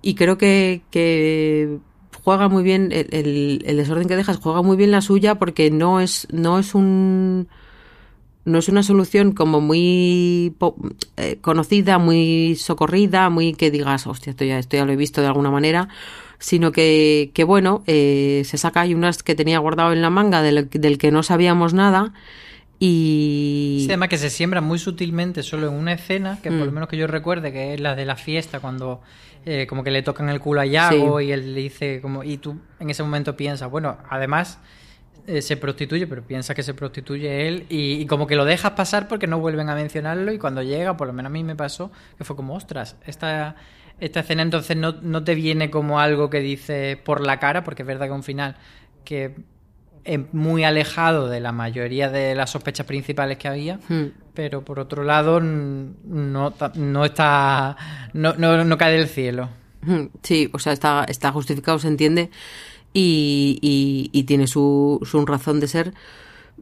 y creo que, que juega muy bien el, el- desorden que dejas, juega muy bien la suya porque no es, no es un no es una solución como muy eh, conocida, muy socorrida, muy que digas, hostia, esto ya, esto ya lo he visto de alguna manera, sino que, que bueno, eh, se saca, hay unas que tenía guardado en la manga del, del que no sabíamos nada Y... Sí, además que se siembra muy sutilmente solo en una escena, que por lo Mm. menos que yo recuerde, que es la de la fiesta, cuando eh, como que le tocan el culo a Yago Sí. y él le dice como... Y tú en ese momento piensas, bueno, además eh, se prostituye, pero piensas que se prostituye él y, y como que lo dejas pasar porque no vuelven a mencionarlo y cuando llega, por lo menos a mí me pasó, que fue como, ostras, esta, esta escena entonces no, no te viene como algo que dice por la cara, porque es verdad que un final que es muy alejado de la mayoría de las sospechas principales que había, Hmm. pero por otro lado no, no está no, no, no cae del cielo. Mm, Sí, o sea, está, está justificado, se entiende, y, y- y tiene su, su razón de ser.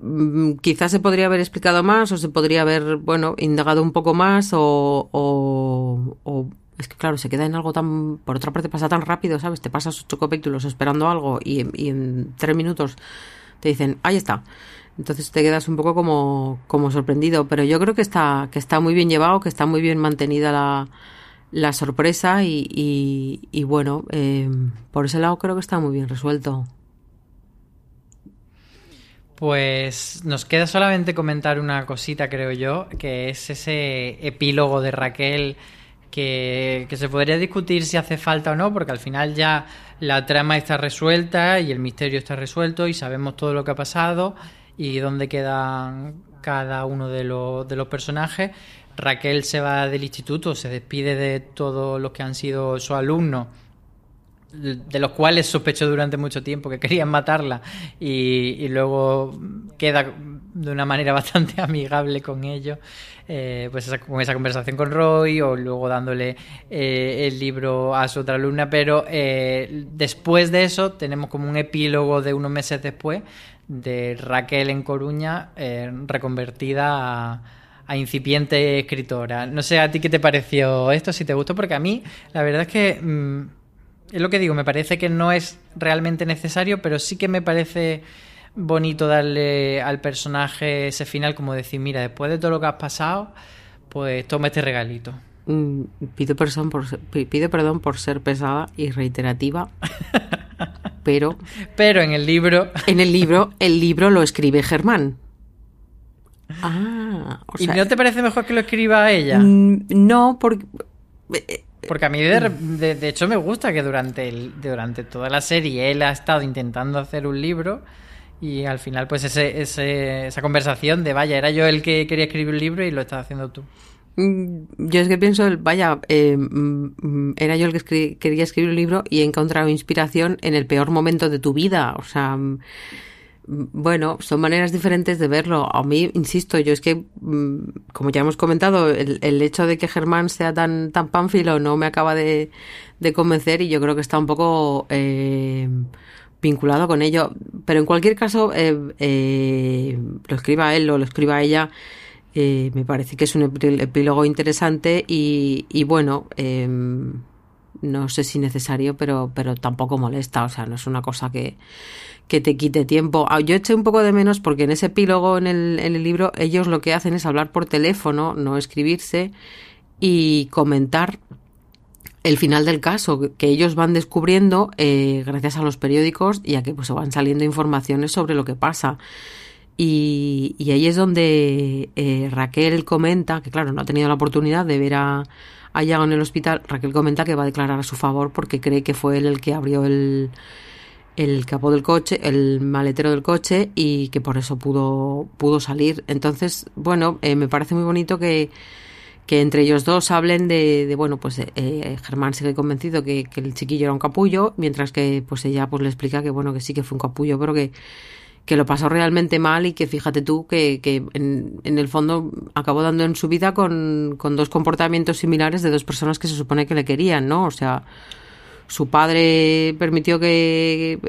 Mm, Quizás se podría haber explicado más o se podría haber, bueno, indagado un poco más o, o- o- es que claro, se queda en algo tan, por otra parte pasa tan rápido, ¿sabes? Te pasas ocho capítulos esperando algo y, en- tres minutos te dicen, ahí está. Entonces te quedas un poco como, como sorprendido, pero yo creo que está, que está muy bien llevado, que está muy bien mantenida la, la sorpresa y, y, y bueno, eh, por ese lado creo que está muy bien resuelto. Pues nos queda solamente comentar una cosita, creo yo, que es ese epílogo de Raquel que, que se podría discutir si hace falta o no, porque al final ya la trama está resuelta y el misterio está resuelto y sabemos todo lo que ha pasado y dónde quedan cada uno de los, de los personajes. Raquel se va del instituto, se despide de todos los que han sido sus alumnos de los cuales sospechó durante mucho tiempo que querían matarla y, y luego queda de una manera bastante amigable con ellos eh, pues esa, con esa conversación con Roy o luego dándole eh, el libro a su otra alumna pero eh, después de eso tenemos como un epílogo de unos meses después de Raquel en Coruña eh, reconvertida a a incipiente escritora. No sé a ti qué te pareció esto, si te gustó, porque a mí la verdad es que mm, es lo que digo, me parece que no es realmente necesario, pero sí que me parece bonito darle al personaje ese final como decir, mira, después de todo lo que has pasado, pues toma este regalito. Mm, Pido perdón por pido perdón por ser pesada y reiterativa, pero Pero en el libro, en el libro, el libro lo escribe Germán. Ah, o ¿y sea, no te parece mejor que lo escriba ella? mm, no, porque eh, Porque a mí de, de- de hecho me gusta que durante, el, durante toda la serie él ha estado intentando hacer un libro y al final pues ese, ese- esa conversación de vaya, era yo el que quería escribir un libro y lo estás haciendo tú. Mm, Yo es que pienso, vaya, eh, mm, era yo el que quería escribir un libro y he encontrado inspiración en el peor momento de tu vida. O sea, mm, bueno, son maneras diferentes de verlo. A mí, insisto, yo es que, como ya hemos comentado, el, el hecho de que Germán sea tan, tan pánfilo no me acaba de, de convencer y yo creo que está un poco eh, vinculado con ello. Pero en cualquier caso, eh, eh, lo escriba él o lo escriba ella. Eh, me parece que es un epí- epílogo interesante y, y bueno, eh, no sé si necesario, pero, pero tampoco molesta, o sea, no es una cosa que, que te quite tiempo. Ah, Yo eché un poco de menos porque en ese epílogo en el, en el libro ellos lo que hacen es hablar por teléfono, no escribirse y comentar el final del caso que ellos van descubriendo eh, gracias a los periódicos y a que pues van saliendo informaciones sobre lo que pasa. Y, y ahí es donde eh, Raquel comenta, que claro, no ha tenido la oportunidad de ver a, a Yago en el hospital, Raquel comenta que va a declarar a su favor porque cree que fue él el que abrió el, el capó del coche, el maletero del coche y que por eso pudo, pudo salir. Entonces, bueno, eh, me parece muy bonito que, que entre ellos dos hablen de, bueno, pues eh, Germán sigue convencido que, el chiquillo era un capullo, mientras que pues ella pues le explica que bueno, que sí que fue un capullo, pero que, que lo pasó realmente mal y que fíjate tú que, que en, el fondo acabó dando en su vida con, con dos comportamientos similares de dos personas que se supone que le querían, ¿no? O sea, su padre permitió que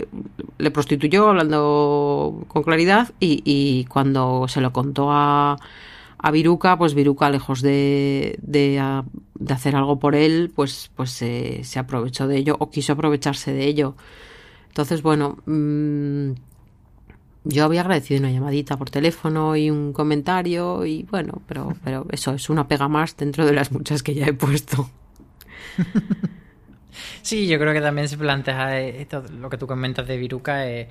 le prostituyó hablando con claridad y cuando se lo contó a, a Viruca, pues Viruca lejos de, de, hacer algo por él, pues, pues se, se aprovechó de ello o quiso aprovecharse de ello. Entonces, bueno, mm, yo había agradecido una llamadita por teléfono y un comentario y bueno, pero, pero eso es una pega más dentro de las muchas que ya he puesto. Sí, yo creo que también se plantea eh, esto, lo que tú comentas de Viruca. eh,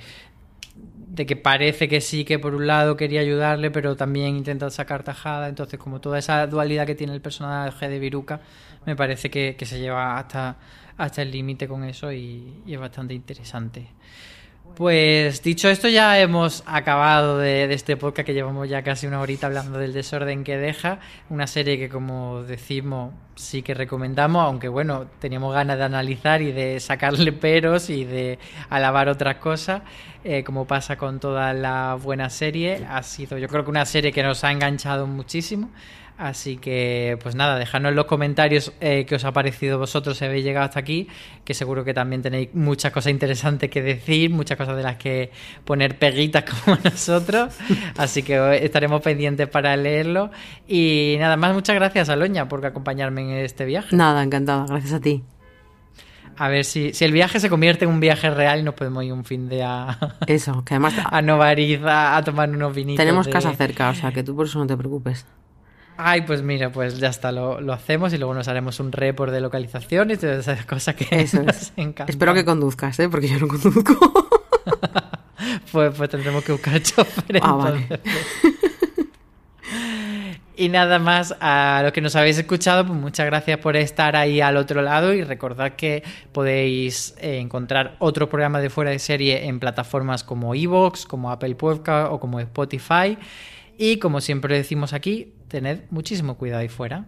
de que parece que sí, que por un lado quería ayudarle, pero también intenta sacar tajada. Entonces, como toda esa dualidad que tiene el personaje de Viruca, me parece que, que se lleva hasta, hasta el límite con eso y, y es bastante interesante. Pues dicho esto, ya hemos acabado de, este podcast que llevamos ya casi una horita hablando del desorden que deja. Una serie que, como decimos, sí que recomendamos, aunque bueno, teníamos ganas de analizar y de sacarle peros y de alabar otras cosas, eh, como pasa con toda la buena serie. Ha sido, yo creo que una serie que nos ha enganchado muchísimo. Así que, pues nada, dejadnos en los comentarios eh, qué os ha parecido vosotros si habéis llegado hasta aquí, que seguro que también tenéis muchas cosas interesantes que decir, muchas cosas de las que poner peguitas como nosotros. Así que estaremos pendientes para leerlo. Y nada más, muchas gracias, Aloña, por acompañarme en este viaje. Nada, encantada, gracias a ti. A ver si, si el viaje se convierte en un viaje real y nos podemos ir un fin de a. Eso, que además. a Novariz a, a tomar unos vinitos. Tenemos de... casa cerca, o sea que tú por eso no te preocupes. Ay, pues mira, pues ya está, lo, lo, hacemos y luego nos haremos un report de localización y todas esas cosas que Eso nos es. encantan. Espero que conduzcas, ¿eh? Porque yo no conduzco. pues, pues tendremos que buscar chofer. Ah, vale. Y nada más, a los que nos habéis escuchado, pues muchas gracias por estar ahí al otro lado y recordad que podéis eh, encontrar otro programa de fuera de serie en plataformas como Evox, como Apple Podcast o como Spotify. Y como siempre decimos aquí, tened muchísimo cuidado ahí fuera.